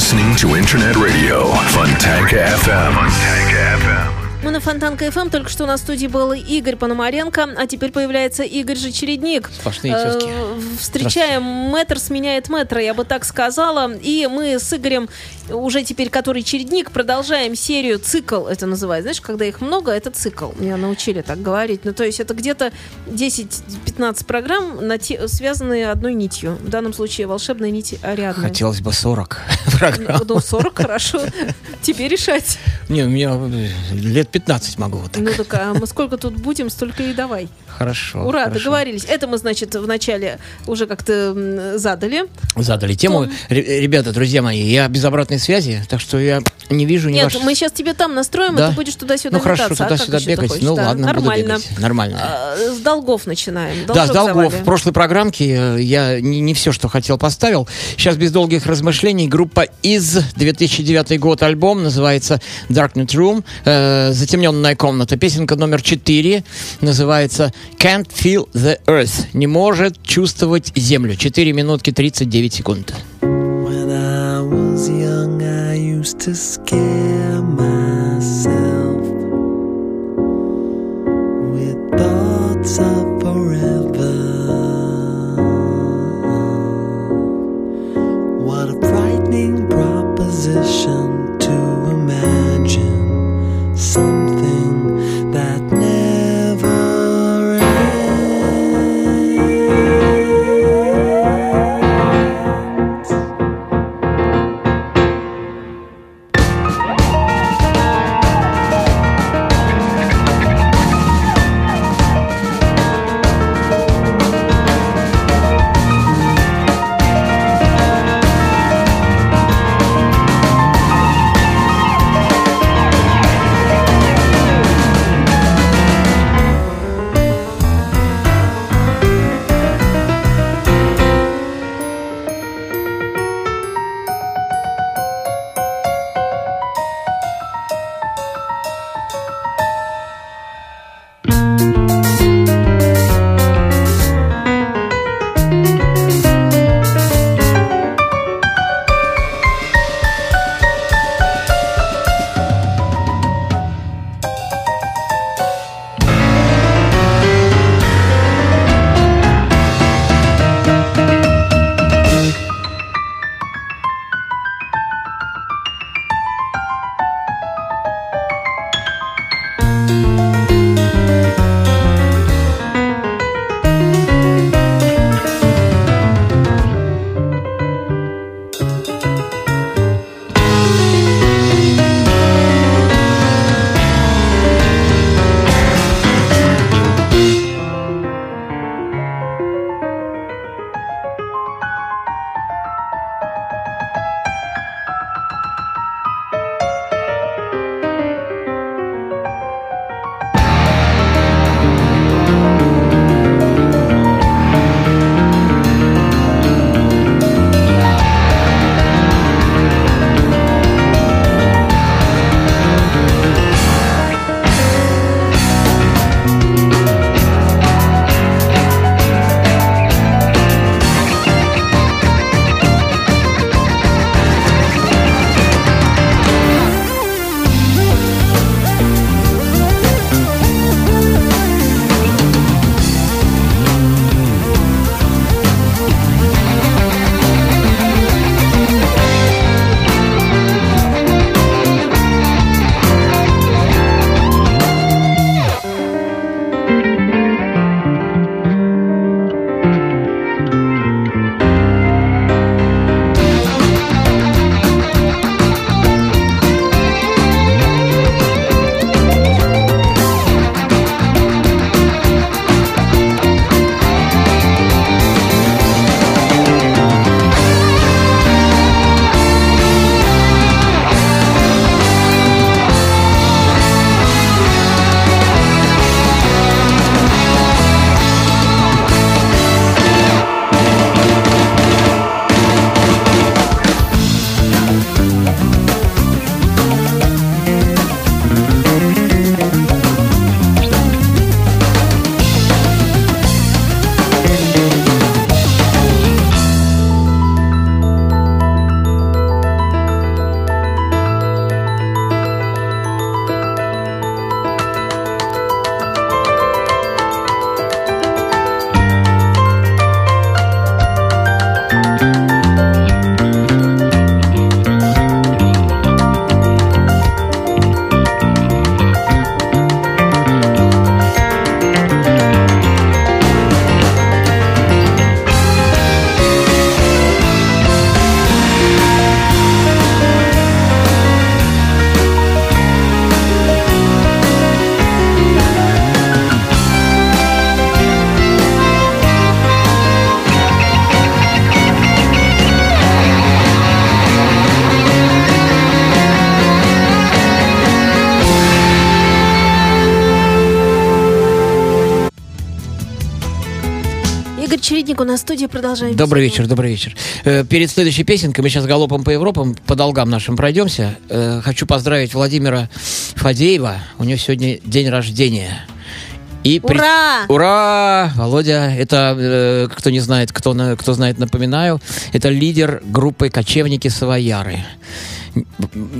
listening. To Internet Radio Fontanka FM. Fontanka FM. Мы на Фонтанка ФМ. Только что на студии был Игорь Пономаренко, а теперь появляется Игорь же Чередник. Сплошные тезки. Э, Встречаем мэтр сменяет мэтра, я бы так сказала. И мы с Игорем, уже теперь который Чередник, продолжаем серию цикл, это называется. Знаешь, когда их много, это цикл. Меня научили так говорить. Ну, то есть это где-то 10-15 программ, на те- связанные одной нитью. В данном случае волшебная нить Ариадны. Хотелось бы 40 программ. Ну, 40, хорошо. Тебе решать. Не, у меня э, лет 15 могу вот так. Ну так, а мы сколько тут будем, столько и давай. Хорошо. Ура, хорошо. договорились. Это мы, значит, вначале уже как-то задали. Задали тему. Том. Ре- Ребята, друзья мои, я без обратной связи, так что я не вижу ни Нет, ваших- мы сейчас тебе там настроим, Да? и ты будешь туда-сюда Ну хорошо. А туда-сюда ты бегать. хочешь? Ну Да, ладно, буду нормально. бегать. Нормально. А, С долгов начинаем. Да, Должок с долгов. завали. В прошлой программке э, я не, не все, что хотел, поставил. Сейчас без долгих размышлений группа из 2009 год альбом называется Darknet Room, э, затемненная комната. Песенка номер 4 называется Can't Feel the Earth. Не может чувствовать землю. 4 минутки 39 секунд. When I was young, I used to scare myself with thoughts of В студии, продолжаем. Добрый вечер, добрый вечер. Э, Перед следующей песенкой мы сейчас галопом по Европам, по долгам нашим пройдемся. Э, Хочу поздравить Владимира Фадеева. У него сегодня день рождения. И при- Ура! Ура! Володя, это, э, кто не знает, кто, на- кто знает, напоминаю, это лидер группы «Кочевники Савояры».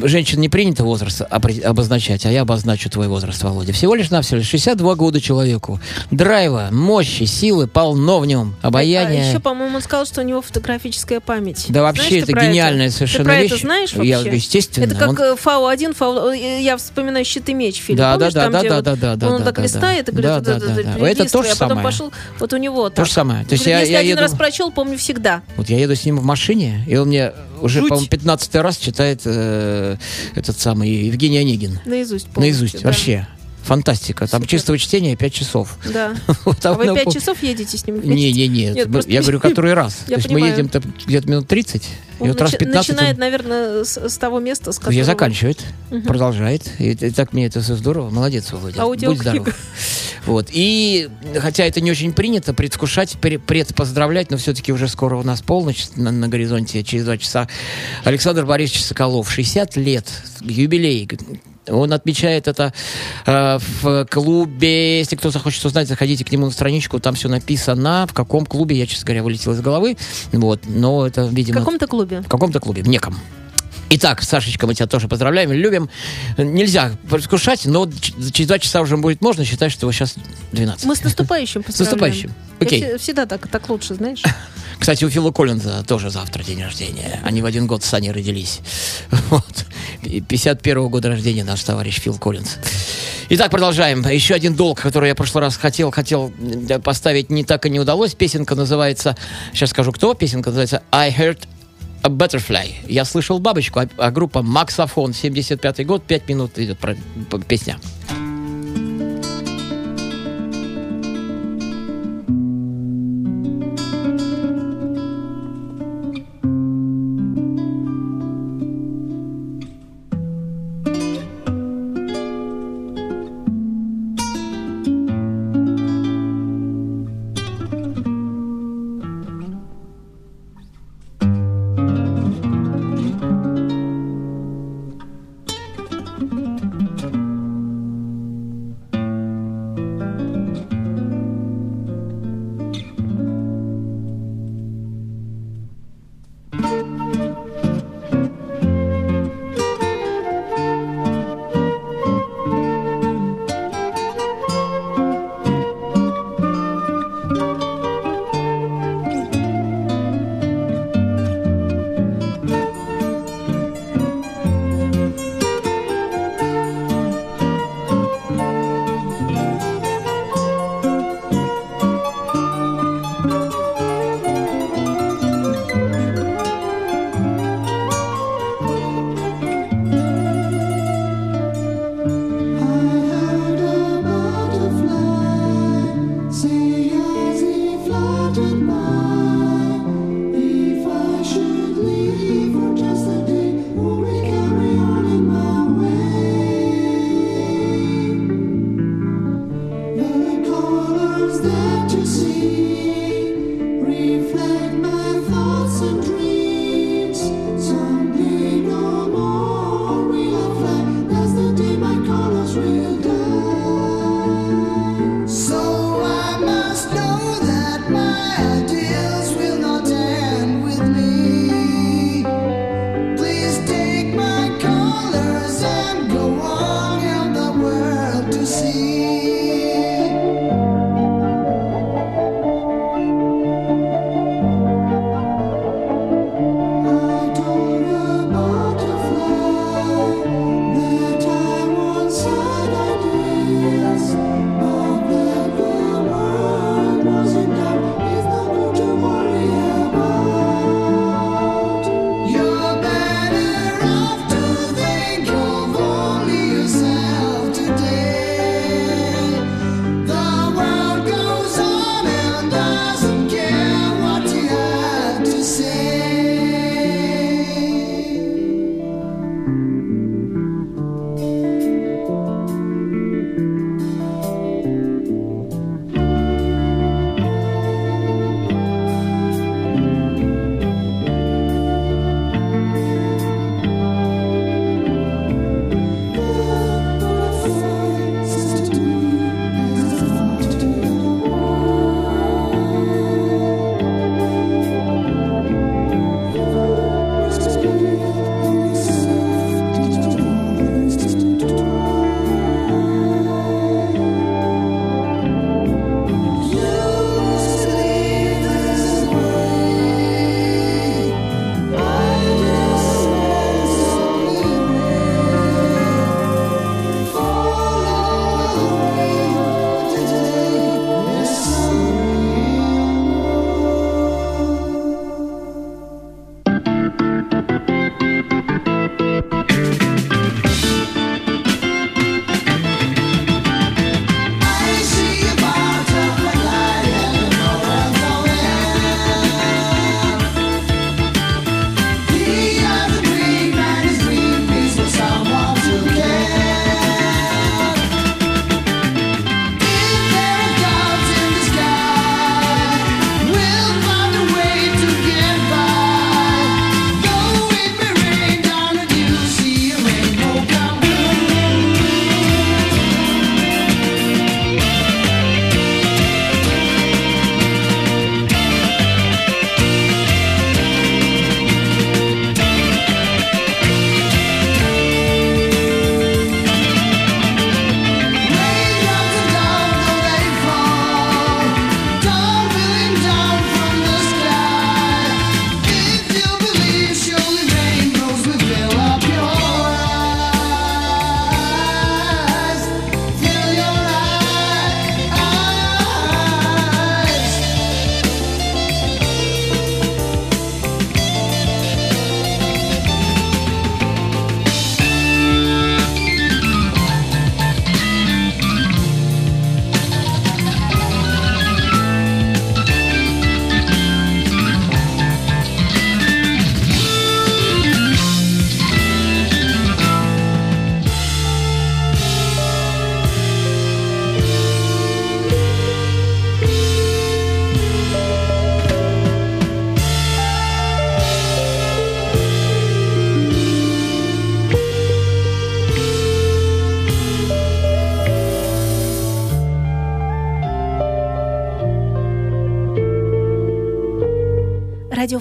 Женщин не принято возраст обозначать, а я обозначу твой возраст, Володя. Всего лишь навсего 62 года человеку. Драйва, мощи, силы полно в нем, обаяние. А еще, по-моему, он сказал, что у него фотографическая память. Да вообще, Знаешь это гениальная совершенно ты про вещь. это знаешь Я, вообще? естественно. Это как он- э, Фау-1, Фау... э, Я вспоминаю «Щит и меч» фильм. Да, Помнишь, да, там, да, где да, вот да, да, да, Он да, так да, листает и говорит, Да, да, это- да, это да. Это то же а потом самое. пошел, вот у него То же самое. То есть я, Если я один еду, раз прочел, помню всегда. вот я еду с ним в машине, и он мне уже, Жуть. по-моему, 15 раз читает э, этот самый Евгений Онегин. Наизусть полностью. Наизусть. да. Вообще. Фантастика. Там Супер. чистого чтения 5 часов. Да. Вот, А вы ну, пять пол- часов едете с ним вместе? Не, не, не. Нет, Мы- просто- Я говорю, который раз. Я То есть мы понимаю. едем где-то минут 30, и Он вот раз начи- 15 начинает, он- наверное, с, с того места, с которого... Я заканчивает, продолжает. И, и так мне это все здорово. Молодец, Володя. Будь здоров. Вот. И хотя это не очень принято, предвкушать, пре- предпоздравлять, но все-таки уже скоро у нас полночь на, на горизонте, через два часа. Александр Борисович Соколов, 60 лет, юбилей. Он отмечает это э, в клубе. Если кто захочет узнать, заходите к нему на страничку, там все написано. В каком клубе, я, честно говоря, вылетел из головы. Вот. Но это, В видимо... каком-то клубе. В каком-то клубе, в неком. Итак, Сашечка, мы тебя тоже поздравляем, любим. Нельзя предвкушать, но через два часа уже будет можно считать, что сейчас 12. Мы с наступающим С поздравляем. наступающим. Я Окей. все- всегда так, так лучше, знаешь. Кстати, у Фила Коллинза тоже завтра день рождения. Они в один год с Аней родились. Вот. И 51 года рождения наш товарищ Фил Коллинз. Итак, продолжаем. Еще один долг, который я в прошлый раз хотел, хотел э, поставить, не так и не удалось. Песенка называется, сейчас скажу кто, песенка называется I Heard a Butterfly. Я слышал бабочку, а, а группа Максофон, 75 год, 5 минут идет про- п- песня.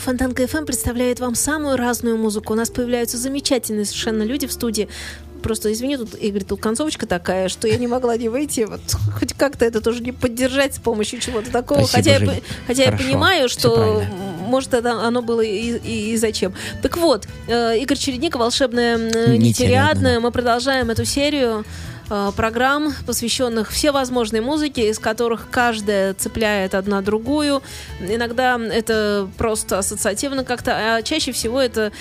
Фонтан КФМ представляет вам самую разную музыку. У нас появляются замечательные совершенно люди в студии. Просто извини, тут, Игорь, тут концовочка такая, что я не могла не выйти. Вот хоть как-то это тоже не поддержать с помощью чего-то такого. Спасибо, хотя я, Жень. по- хотя я понимаю, что может это оно было и, и- и зачем. Так вот, э, Игорь Чередник, волшебная м, Нетериадная. Мы продолжаем эту серию э, программ, посвященных всевозможной музыке, из которых каждая цепляет одна другую. Иногда это просто ассоциативно как-то, а чаще всего это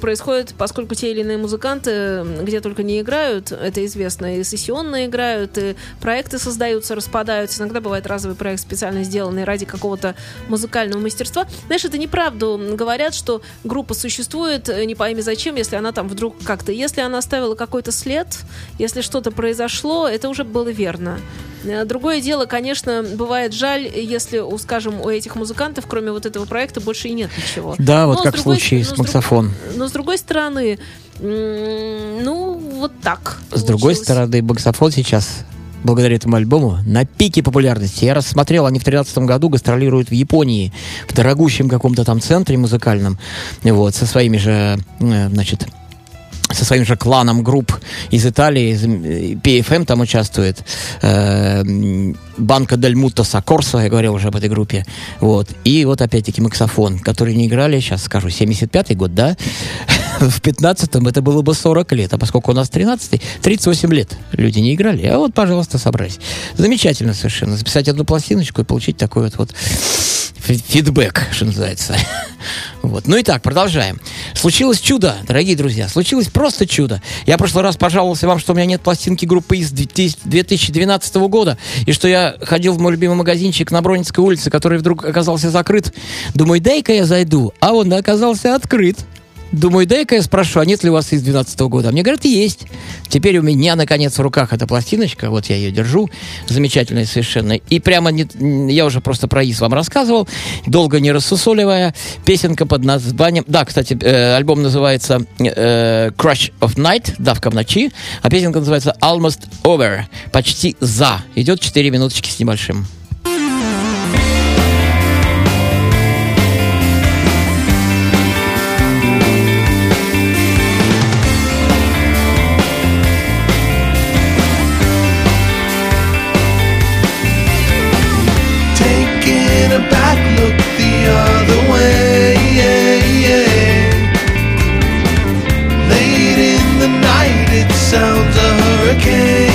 происходит, поскольку те или иные музыканты где только не играют, это известно, и сессионно играют, и проекты создаются, распадаются. Иногда бывает разовый проект, специально сделанный ради какого-то музыкального мастерства. Знаешь, это неправду. Говорят, что группа существует э, не пойми зачем, если она там вдруг как-то... Если она оставила какой-то след, если что-то произошло, это уже было верно. Э, Другое дело, конечно, бывает жаль, если, у, скажем, у этих музыкантов, кроме вот этого проекта, больше и нет ничего. Да, вот Но как в другой- случае с друг- максофон. Но с другой стороны, ну, вот так. С другой получилось. стороны, баксофон сейчас благодаря этому альбому на пике популярности. Я рассмотрел, они в 2013 году гастролируют в Японии, в дорогущем каком-то там центре музыкальном, вот, со своими же, э, значит, со своим же кланом групп из Италии, из, PFM там участвует, э, Банка Дель Мутто Сокорсо, я говорил уже об этой группе, вот, и вот опять-таки Максофон, которые не играли, сейчас скажу, 75-й год, да, в 15-м это было бы 40 лет, а поскольку у нас 13-й, 38 лет люди не играли, а вот, пожалуйста, собрались. Замечательно совершенно, записать одну пластиночку и получить такой вот, вот фидбэк, что называется. Вот. Ну и так, продолжаем. Случилось чудо, дорогие друзья. Случилось просто чудо. Я в прошлый раз пожаловался вам, что у меня нет пластинки группы из 2012 года, и что я ходил в мой любимый магазинчик на Бронницкой улице, который вдруг оказался закрыт. Думаю, дай-ка я зайду. А он оказался открыт. Думаю, дай-ка я спрошу, а нет ли у вас из 12 года? А мне говорят, есть. Теперь у меня, наконец, в руках эта пластиночка. Вот я ее держу. Замечательная совершенно. И прямо, не- я уже просто про ИС вам рассказывал, долго не рассусоливая. Песенка под названием... Да, кстати, э, альбом называется э, Crush of Night, давка в ночи. А песенка называется Almost Over, почти за. Идет 4 минуточки с небольшим. Sounds a hurricane.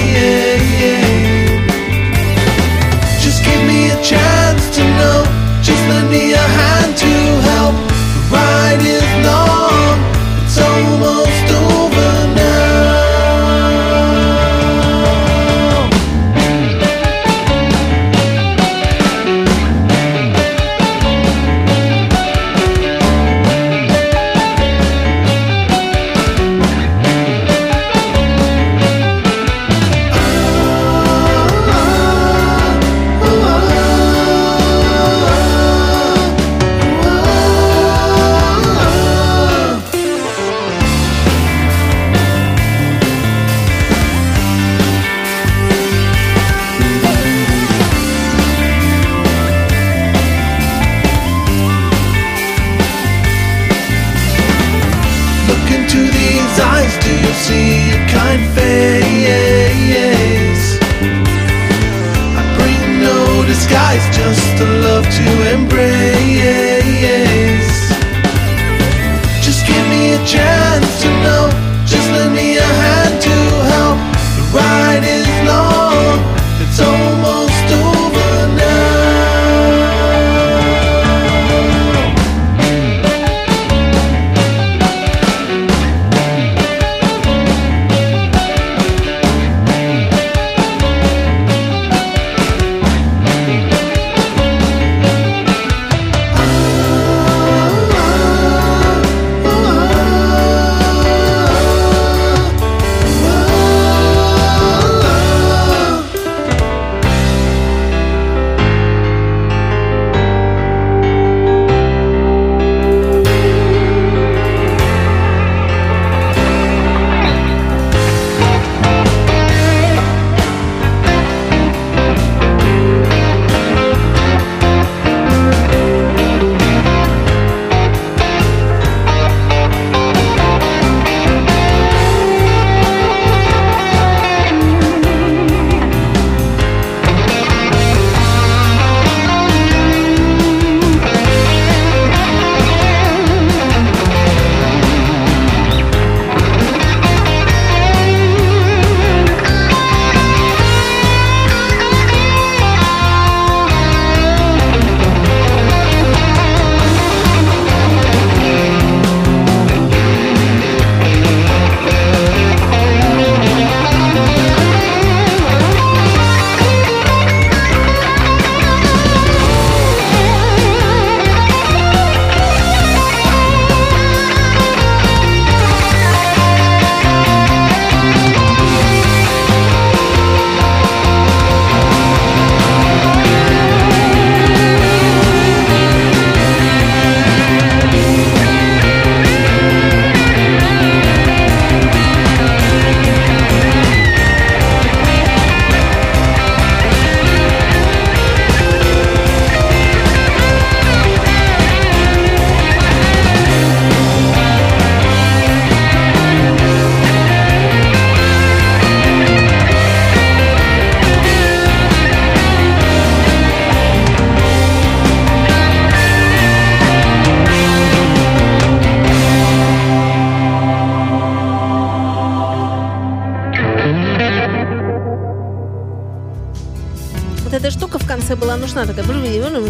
Интонация была нужна такая.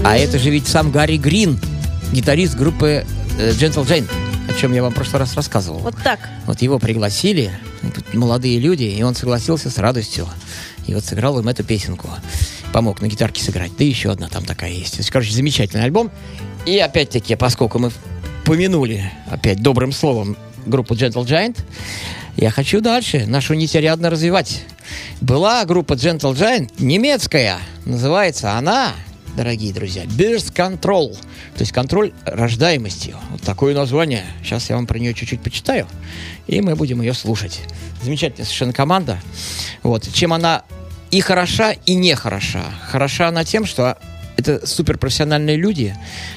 А это же ведь сам Гарри Грин, гитарист группы э, Gentle Jane, о чем я вам в прошлый раз рассказывал. Вот так. Вот его пригласили, молодые люди, и он согласился с радостью. И вот сыграл им эту песенку. Помог на гитарке сыграть. Да еще одна там такая есть, Короче, замечательный альбом. И опять-таки, поскольку мы помянули опять добрым словом группу Gentle Giant, я хочу дальше нашу нить рядно развивать. Была группа Gentle Giant немецкая. Называется она, дорогие друзья, Birth Control. То есть контроль рождаемости. Вот такое название. Сейчас я вам про нее чуть-чуть почитаю. И мы будем ее слушать. Замечательная совершенно команда. Вот. Чем она и хороша, и не хороша. Хороша она тем, что это суперпрофессиональные люди,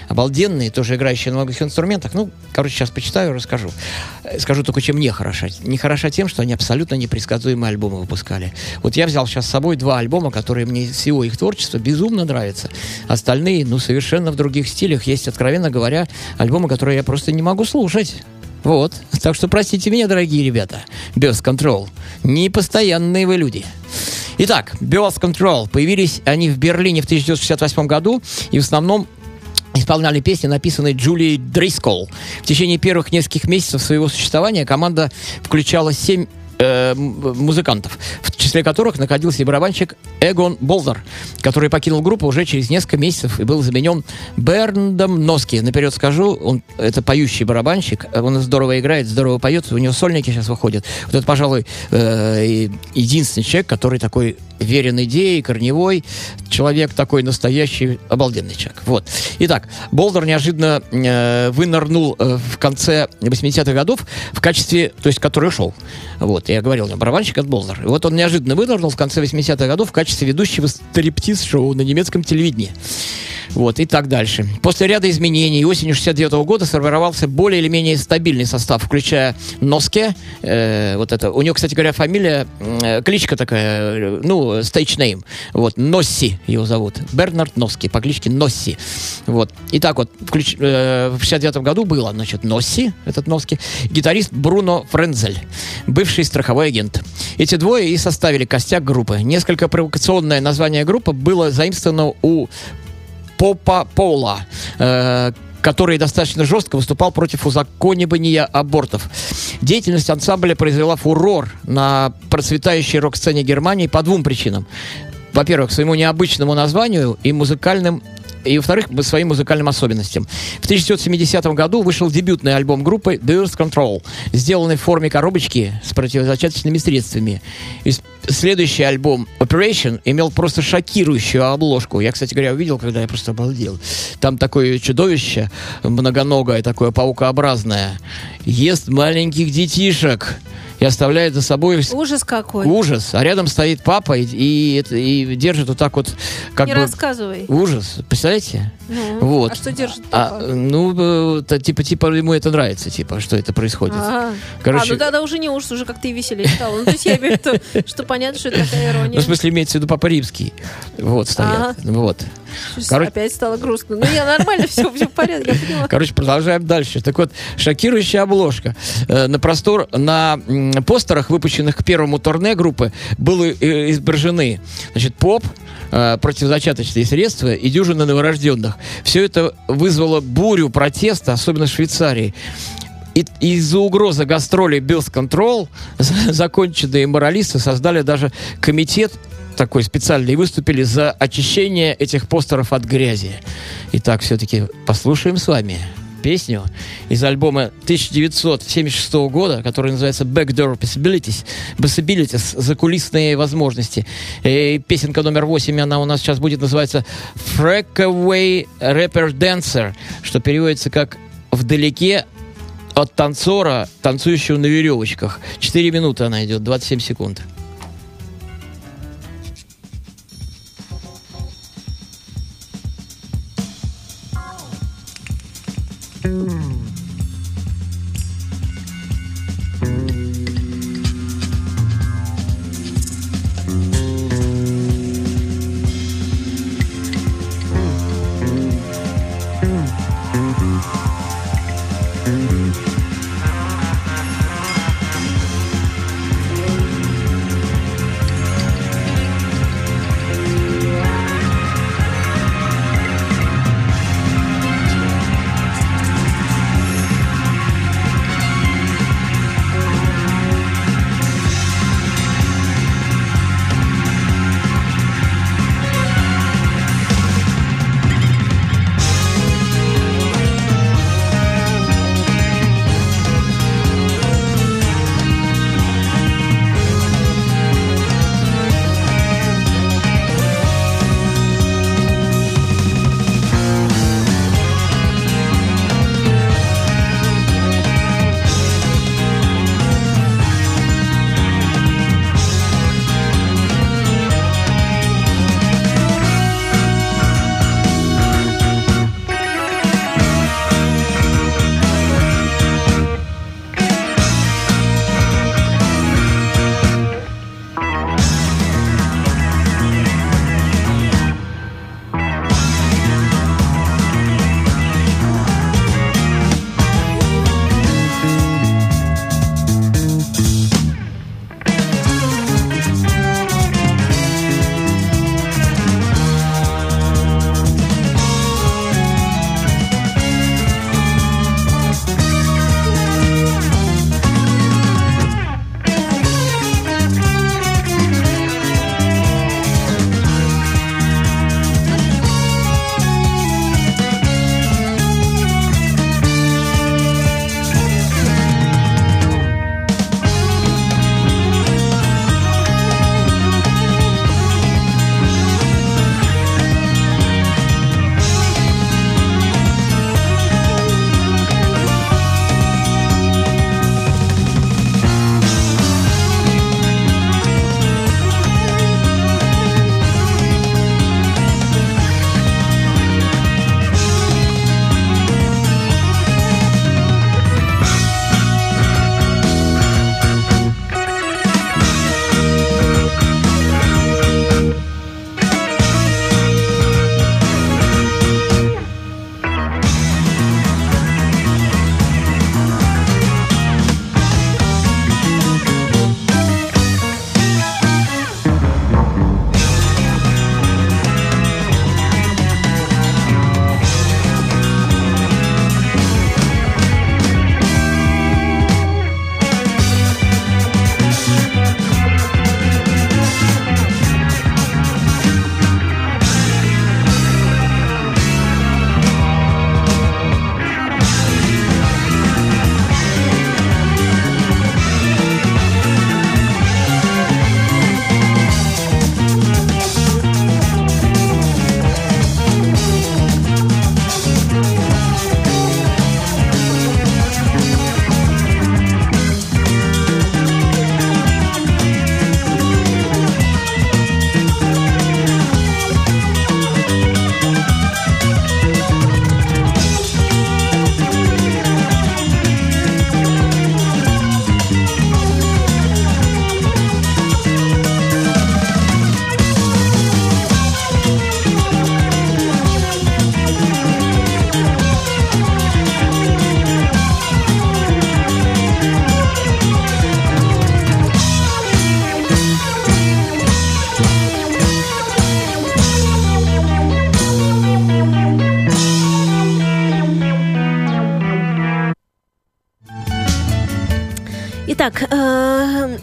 обалденные, тоже играющие на многих инструментах. Ну, короче, сейчас почитаю, расскажу. Э, Скажу только, чем не хороша. Не хороша тем, что они абсолютно непредсказуемые альбомы выпускали. Вот я взял сейчас с собой два альбома, которые мне всего их творчества безумно нравятся. Остальные, ну, совершенно в других стилях. Есть, откровенно говоря, альбомы, которые я просто не могу слушать. Вот. Так что простите меня, дорогие ребята. Без Control. Непостоянные вы люди. Итак, Birth Control. Появились они в Берлине в 1968 году и в основном исполняли песни, написанные Джулией Дрискол. В течение первых нескольких месяцев своего существования команда включала семь э, музыкантов, в числе которых находился и барабанщик Эгон Болдер, который покинул группу уже через несколько месяцев и был заменен Берндом Носки. Наперед скажу, он это поющий барабанщик, он здорово играет, здорово поет, у него сольники сейчас выходят. Вот это, пожалуй, э, единственный человек, который такой верен идее, корневой, человек такой настоящий, обалденный человек. Вот. Итак, Болдер неожиданно э, вынырнул э, в конце 80-х годов в качестве, то есть который ушел. Вот, я говорил, у него барабанщик от Болдер. И вот он неожиданно вынырнул в конце 80-х годов в качестве ведущего стриптиз-шоу на немецком телевидении. Вот, и так дальше. После ряда изменений осенью 69 года сформировался более или менее стабильный состав, включая Носке, э, вот это, у него, кстати говоря, фамилия, э, кличка такая, э, ну, stage name, вот, Носси его зовут, Бернард Носки, по кличке Носси, вот. Итак, вот, включ- э, в 69 году было, значит, Носси, этот Носки, гитарист Бруно Френзель, бывший страховой агент. Эти двое и составили костяк группы. Несколько провокационное название группы было заимствовано у Попа Пола, э, который достаточно жестко выступал против узаконивания абортов. Деятельность ансамбля произвела фурор на процветающей рок-сцене Германии по двум причинам. Во-первых, своему необычному названию и музыкальным и, во-вторых, по своим музыкальным особенностям. В 1970 году вышел дебютный альбом группы Birth Control, сделанный в форме коробочки с противозачаточными средствами. И следующий альбом Operation имел просто шокирующую обложку. Я, кстати говоря, увидел, когда я просто обалдел. Там такое чудовище многоногое, такое паукообразное, ест маленьких детишек и оставляет за собой Ужас какой. ужас. А рядом стоит папа и, и, и держит вот так вот, как Не бы... рассказывай. Ужас, представляете? Ну, Вот. А что держит А, папа? ну, э, то, типа, типа ему это нравится, типа, что это происходит. А, Короче- а, ну тогда уже не ужас, уже как-то и веселее стало. Ну, то есть я имею в виду, что понятно, что это такая ирония. Ну, в смысле, имеется в виду Папа Римский. Вот, стоят. Вот. Короче- Опять стало грустно. Ну, я нормально, все, все в порядке. Короче, продолжаем дальше. Так вот, шокирующая обложка. Э, на простор, на постерах, выпущенных к первому турне группы, были э, изображены, значит, поп, э, противозачаточные средства и дюжина новорожденных. Все это вызвало бурю протеста, особенно в Швейцарии. И из-за угрозы гастролей Bills Control законченные моралисты создали даже комитет такой специальный выступили за очищение этих постеров от грязи. Итак, все-таки послушаем с вами песню из альбома 1976 года, который называется Backdoor Possibilities, Possibilities закулисные возможности. И песенка номер 8, она у нас сейчас будет называться Freakaway Rapper Dancer, что переводится как «Вдалеке от танцора, танцующего на веревочках». 4 минуты она идет, 27 секунд.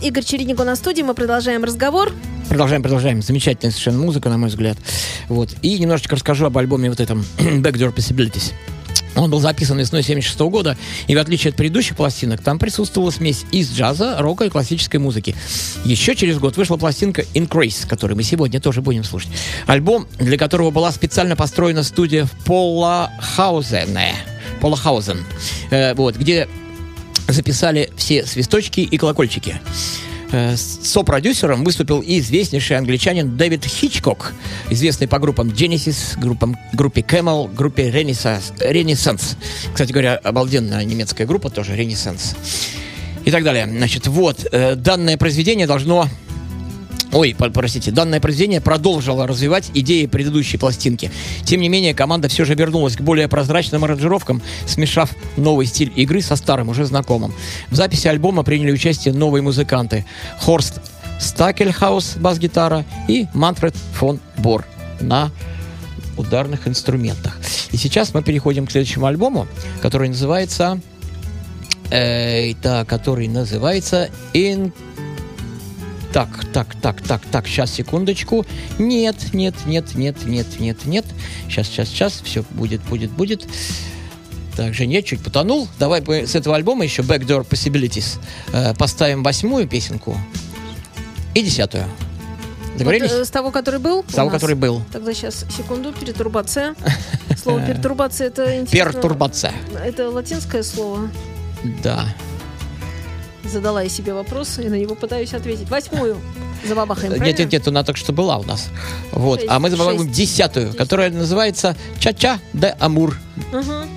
Игорь Чередник у нас в студии, мы продолжаем разговор. Продолжаем, продолжаем. Замечательная совершенно музыка, на мой взгляд. Вот. И немножечко расскажу об альбоме вот этом Backdoor Possibilities. Он был записан весной 76 года, и в отличие от предыдущих пластинок, там присутствовала смесь из джаза, рока и классической музыки. Еще через год вышла пластинка Increase, которую мы сегодня тоже будем слушать. Альбом, для которого была специально построена студия в Полахаузене. Полахаузен. Э, вот, где записали все свисточки и колокольчики. Э, Сопродюсером выступил и известнейший англичанин Дэвид Хичкок, известный по группам Genesis, группам, группе Camel, группе Renaissance. Renaissance. Кстати говоря, обалденная немецкая группа тоже, Renaissance. И так далее. Значит, вот, э, данное произведение должно Ой, простите, данное произведение продолжило развивать идеи предыдущей пластинки. Тем не менее, команда все же вернулась к более прозрачным аранжировкам, смешав новый стиль игры со старым, уже знакомым. В записи альбома приняли участие новые музыканты. Хорст Стакельхаус, бас-гитара, и Манфред фон Бор на ударных инструментах. И сейчас мы переходим к следующему альбому, который называется... э, так, который называется In так, так, так, так, так, сейчас, секундочку. Нет, нет, нет, нет, нет, нет, нет. Сейчас, сейчас, сейчас, все будет, будет, будет. Так, Жень, я чуть потонул. Давай мы с этого альбома еще Backdoor Possibilities э, поставим восьмую песенку и десятую. Договорились? Вот, э, с того, который был? С того, нас? который был. Тогда сейчас, секунду, перетурбация. Слово перетурбация это интересно. Пертурбация. Это латинское слово. Да. Задала я себе вопрос и на него пытаюсь ответить. Восьмую забабахаем, Нет, правильно? нет, нет, она только что была у нас. Вот. Шесть, а мы шесть. десятую, Десять. которая называется Ча-Ча де Амур. Мгм.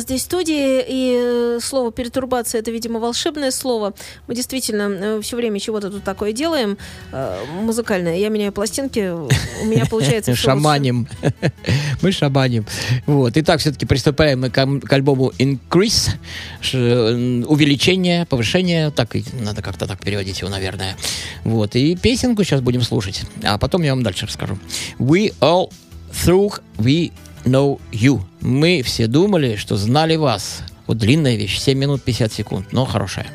Нас здесь в студии, и э, слово перетурбация это, видимо, волшебное слово. Мы действительно все время чего-то тут такое делаем э, музыкальное. Я меняю пластинки, у меня получается. Шаманим. Мы шаманим. Вот. Итак, все-таки приступаем мы к, альбому Increase. Увеличение, повышение. Так надо как-то так переводить его, наверное. Вот. И песенку сейчас будем слушать. А потом я вам дальше расскажу. We all through we know you. Мы все думали, что знали вас. Вот длинная вещь, 7 минут 50 секунд, но хорошая.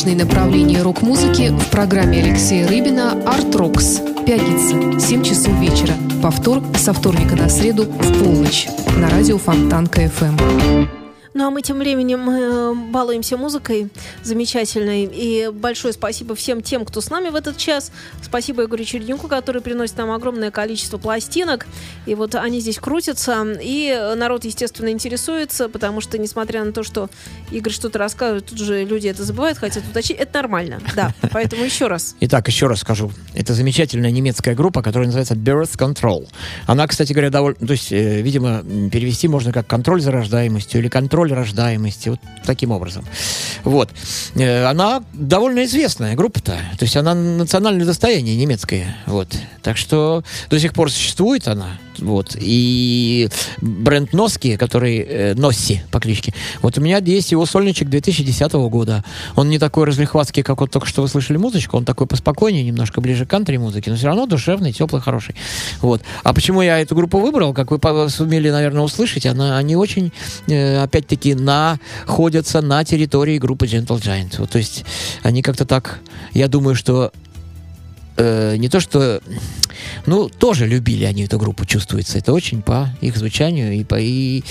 Необычные направления рок-музыки в программе Алексея Рыбина «Арт Рокс». Пятница, 7 часов вечера. Повтор со вторника на среду в полночь. На радио Фонтанка ФМ. Ну а мы тем временем э, балуемся музыкой замечательной. И большое спасибо всем тем, кто с нами в этот час. Спасибо Игорю Череднику, который приносит нам огромное количество пластинок. И вот они здесь крутятся. И народ, естественно, интересуется, потому что, несмотря на то, что Игорь что-то рассказывает, тут же люди это забывают, хотят уточнить. Это нормально, да. Поэтому еще раз. Итак, еще раз скажу. Это замечательная немецкая группа, которая называется Birth Control. Она, кстати говоря, довольно... То есть, э, видимо, перевести можно как контроль за рождаемостью или контроль рождаемости. Вот таким образом. Вот. Э, Она довольно известная группа-то. То есть, она национальное достояние немецкое. Вот. Так что до сих пор существует она. Вот. И бренд Носки, который... э, Носси по кличке. Вот у меня есть его сольничек 2010 года. Он не такой разлихватский, как вот только что вы слышали музычку. Он такой поспокойнее, немножко ближе к кантри-музыке, но все равно душевный, теплый, хороший. Вот. А почему я эту группу выбрал? Как вы сумели, наверное, услышать, она, они очень, э, опять-таки, находятся на территории группы Gentle Giant. Вот, то есть они как-то так... Я думаю, что э, не то что, ну, тоже любили они эту группу, чувствуется. Это очень по их звучанию и по, и,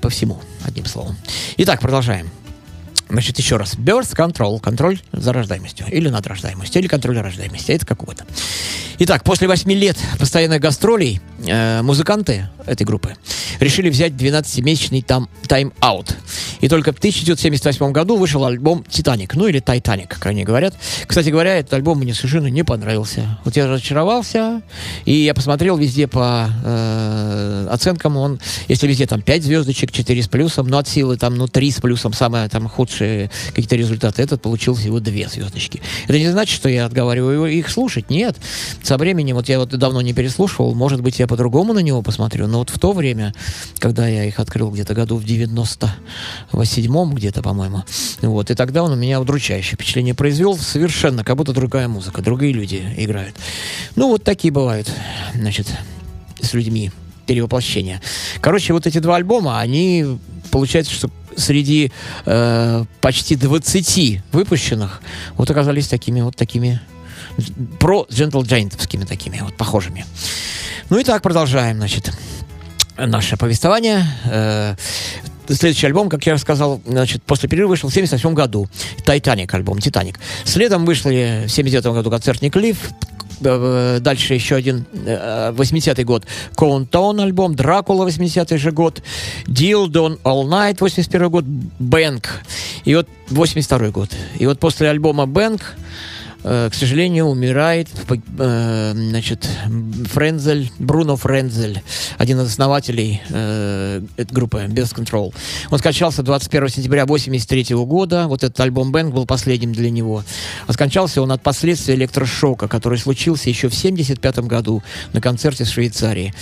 по всему, одним словом. Итак, продолжаем. Значит, еще раз. Birth Control. Контроль за рождаемостью. Или над рождаемостью. Или контроль рождаемости. Это как угодно. Итак, после 8 лет постоянных гастролей э, музыканты этой группы решили взять 12-месячный там тайм-аут. И только в 1978 году вышел альбом «Титаник». Ну, или «Тайтаник», как они говорят. Кстати говоря, этот альбом мне совершенно не понравился. Вот я разочаровался, и я посмотрел везде по э, оценкам. Он, если везде там 5 звездочек, 4 с плюсом, но от силы там, ну, 3 с плюсом, самые там худшие какие-то результаты. Этот получил всего 2 звездочки. Это не значит, что я отговариваю их слушать. Нет. Со временем, вот я вот давно не переслушивал, может быть, я по-другому на него посмотрю, но вот в то время, когда я их открыл где-то году в 97-м где-то, по-моему, вот, и тогда он у меня удручающее впечатление произвел, совершенно, как будто другая музыка, другие люди играют. Ну, вот такие бывают, значит, с людьми перевоплощения. Короче, вот эти два альбома, они, получается, что среди э, почти 20 выпущенных вот оказались такими вот такими про Gentle Giantовскими такими вот похожими. Ну и так продолжаем, значит, наше повествование. Э, Следующий альбом, как я рассказал, значит, после перерыва вышел в 78 году. «Титаник» альбом, «Титаник». Следом вышли в 79 году «Концертник Лив», дальше еще один, э, 80-й год, Коунтон альбом, Дракула, 80-й же год, Deal Don All Night, 81 год, Бэнк, и вот 82 год. И вот после альбома Бэнк э, к сожалению, умирает э, значит, Френзель, Бруно Френзель, один из основателей э, этой группы Без Control. Он скончался 21 сентября 83 года. Вот этот альбом Бэнк был последним для него. А скончался он от последствий электрошока, который случился еще в 75 году на концерте в Швейцарии.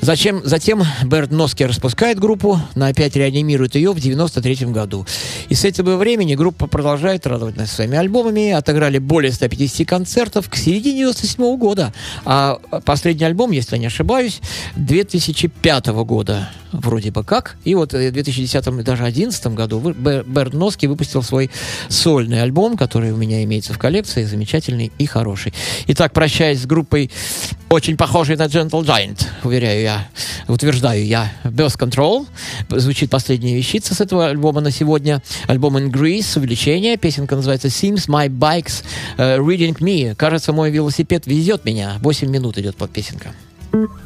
Зачем, затем Берд Носки распускает группу, но опять реанимирует ее в 93 году. И с этого времени группа продолжает радовать нас своими альбомами. Отыграли более 150 концертов к середине 97 года. А последний альбом, если я не ошибаюсь, 2005 года вроде бы как. И вот в 2010 и даже 2011 году Берд Носки выпустил свой сольный альбом, который у меня имеется в коллекции, замечательный и хороший. Итак, прощаясь с группой, очень похожей на Gentle Giant, уверяю я, утверждаю я, Birth Control. Звучит последняя вещица с этого альбома на сегодня. Альбом In Greece, увеличение. Песенка называется Seems My Bikes э, Reading Me. Кажется, мой велосипед везет меня. 8 минут идет под песенка. Seems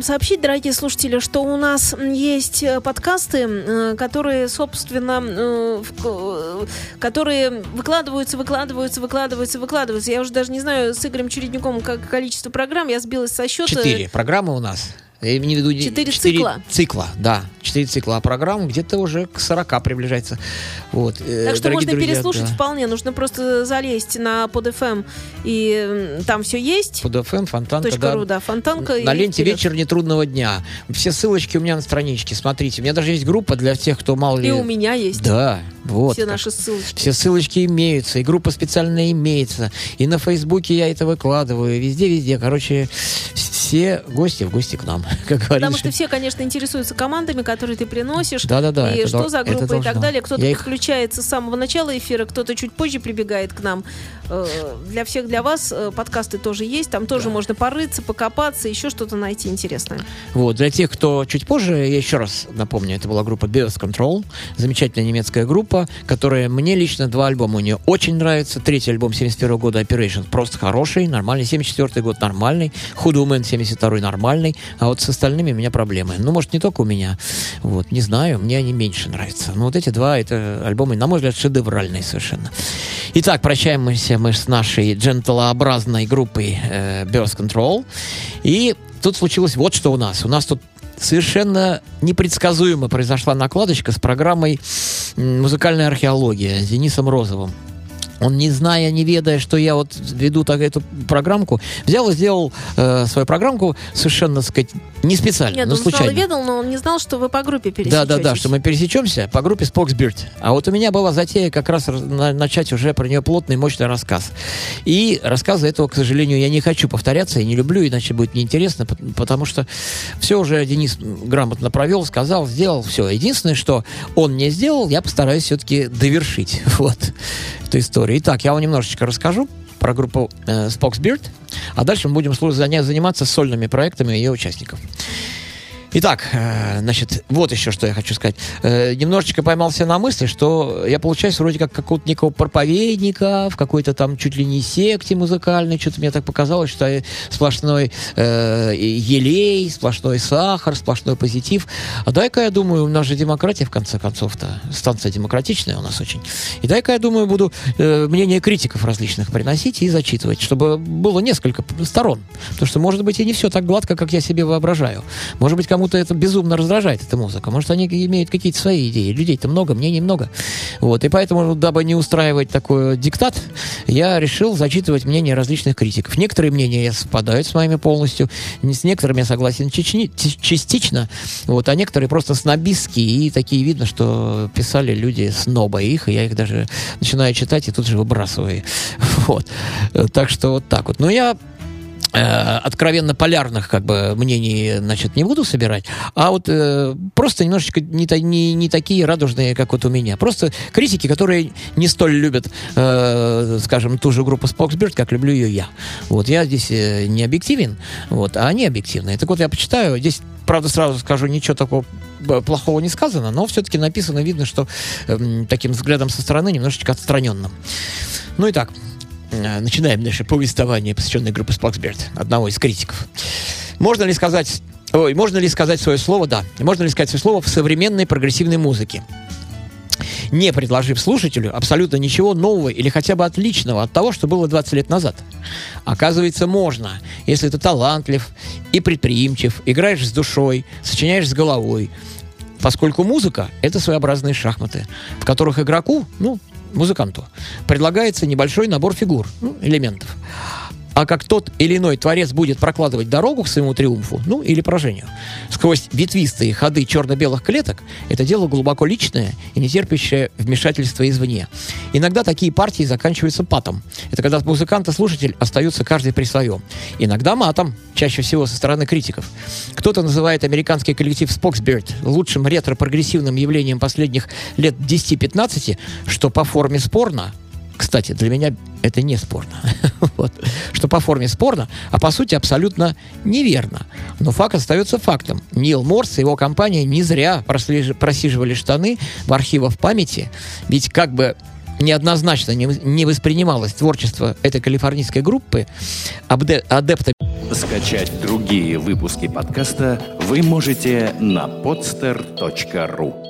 вам сообщить, дорогие слушатели, что у нас есть э, подкасты, э, которые, собственно, э, которые выкладываются, выкладываются, выкладываются, выкладываются. Я уже даже не знаю с Игорем Чередником как количество программ, я сбилась со счета. Четыре программы у нас. Я имею в виду Четыре цикла. Цикла, да. Четыре цикла. А программа где-то уже к 40 приближается. Вот. э, Так что можно друзья, переслушать да. вполне. Нужно просто залезть на PodFM, и там все есть. Под FM, Фонтанка, да. ру, да, Фонтанка. На ленте вперед. вечер нетрудного дня. Все ссылочки у меня на страничке. Смотрите, у меня даже есть группа для тех, кто мало ли. И у меня есть Да, вот. все наши ссылочки. Все ссылочки имеются, и группа специальная имеется, и на Фейсбуке я это выкладываю, везде-везде. Короче, все гости в гости к нам, как Потому говорится. что все, конечно, интересуются командами, которые ты приносишь. Да-да-да, И что за группа и так далее. Кто-то Я их- подключается с самого начала эфира, кто-то чуть позже прибегает к нам. Э, Для всех, для вас э, подкасты тоже есть. Там тоже можно порыться, покопаться, еще что-то найти интересное. Вот, для тех, кто чуть позже, я еще раз напомню, это была группа Birth Control, замечательная немецкая группа, которая мне лично два альбома у нее очень нравится. Третий альбом 71 года Operation просто хороший, нормальный. 74 год нормальный. Hood Woman 72 нормальный. А вот с остальными у меня проблемы. Ну, может, не только у меня. Вот, не знаю, мне они меньше нравятся. Но вот эти два, это альбомы, на мой взгляд, шедевральные совершенно. Итак, прощаемся мы с нашей джентлообразной группой э, Birth Control. И тут случилось вот что у нас. У нас тут совершенно непредсказуемо произошла накладочка с программой «Музыкальная археология» с Денисом Розовым. Он, не зная, не ведая, что я вот веду так эту программку, взял и сделал э, свою программку совершенно, так сказать, не специально, Нет, но он знал случайно. и ведал, но он не знал, что вы по группе Да, пересечетесь. да, да, что мы пересечемся по группе Spoxbird. А вот у меня была затея как раз на- начать уже про нее плотный, мощный рассказ. И рассказа этого, к сожалению, я не хочу повторяться и не люблю, иначе будет неинтересно, пот- потому что все уже Денис грамотно провел, сказал, сделал, все. Единственное, что он не сделал, я постараюсь все-таки довершить вот эту историю. Итак, я вам немножечко расскажу про группу э, Spoxbird, а дальше мы будем заниматься сольными проектами ее участников. Итак, э, значит, вот еще что я хочу сказать. Э, немножечко поймался на мысли, что я получаюсь вроде как какого-то некого проповедника в какой-то там чуть ли не секте музыкальной. Что-то мне так показалось, что сплошной э, елей, сплошной сахар, сплошной позитив. А дай-ка я думаю, у нас же демократия в конце концов-то. Станция демократичная у нас очень. И дай-ка я думаю, буду э, мнение критиков различных приносить и зачитывать, чтобы было несколько сторон. Потому что, может быть, и не все так гладко, как я себе воображаю. Может быть, кому-то это безумно раздражает, эта музыка. Может, они имеют какие-то свои идеи. Людей-то много, мнений много. Вот. И поэтому, дабы не устраивать такой диктат, я решил зачитывать мнения различных критиков. Некоторые мнения совпадают с моими полностью, с некоторыми я согласен чечни- частично, вот, а некоторые просто снобистские, и такие видно, что писали люди сноба их, и я их даже начинаю читать и тут же выбрасываю. Вот. Так что вот так вот. Но я откровенно полярных как бы мнений значит не буду собирать, а вот э, просто немножечко не, не, не такие радужные, как вот у меня. Просто критики, которые не столь любят, э, скажем, ту же группу Spoxbird, как люблю ее я. Вот я здесь э, не объективен, вот, а они объективные. Так вот я почитаю, здесь Правда, сразу скажу, ничего такого э, плохого не сказано, но все-таки написано, видно, что эм, таким взглядом со стороны немножечко отстраненным. Ну и так, Э, Начинаем наше повествование, посвященное группе Spoxbird, одного из критиков. Можно ли сказать... Ой, можно ли сказать свое слово? Да. Можно ли сказать свое слово в современной прогрессивной музыке? не предложив слушателю абсолютно ничего нового или хотя бы отличного от того, что было 20 лет назад. Оказывается, можно, если ты талантлив и предприимчив, играешь с душой, сочиняешь с головой, поскольку музыка — это своеобразные шахматы, в которых игроку, ну, музыканту, предлагается небольшой набор фигур, ну, элементов. А как тот или иной творец будет прокладывать дорогу к своему триумфу, ну, или поражению, сквозь ветвистые ходы черно-белых клеток, это дело глубоко личное и не терпящее вмешательства извне. Иногда такие партии заканчиваются патом. Это когда музыкант и слушатель остаются каждый при своем. Иногда матом, чаще всего со стороны критиков. Кто-то называет американский коллектив Spoxbird лучшим ретро-прогрессивным явлением последних лет 10-15, что по форме спорно, кстати, для меня это не спорно. вот. Что по форме спорно, а по сути абсолютно неверно. Но факт остается фактом. Нил Морс и его компания не зря просиживали штаны в архивах памяти, ведь как бы неоднозначно не, не воспринималось творчество этой калифорнийской группы, абде- адептами Скачать другие выпуски подкаста вы можете на podster.ru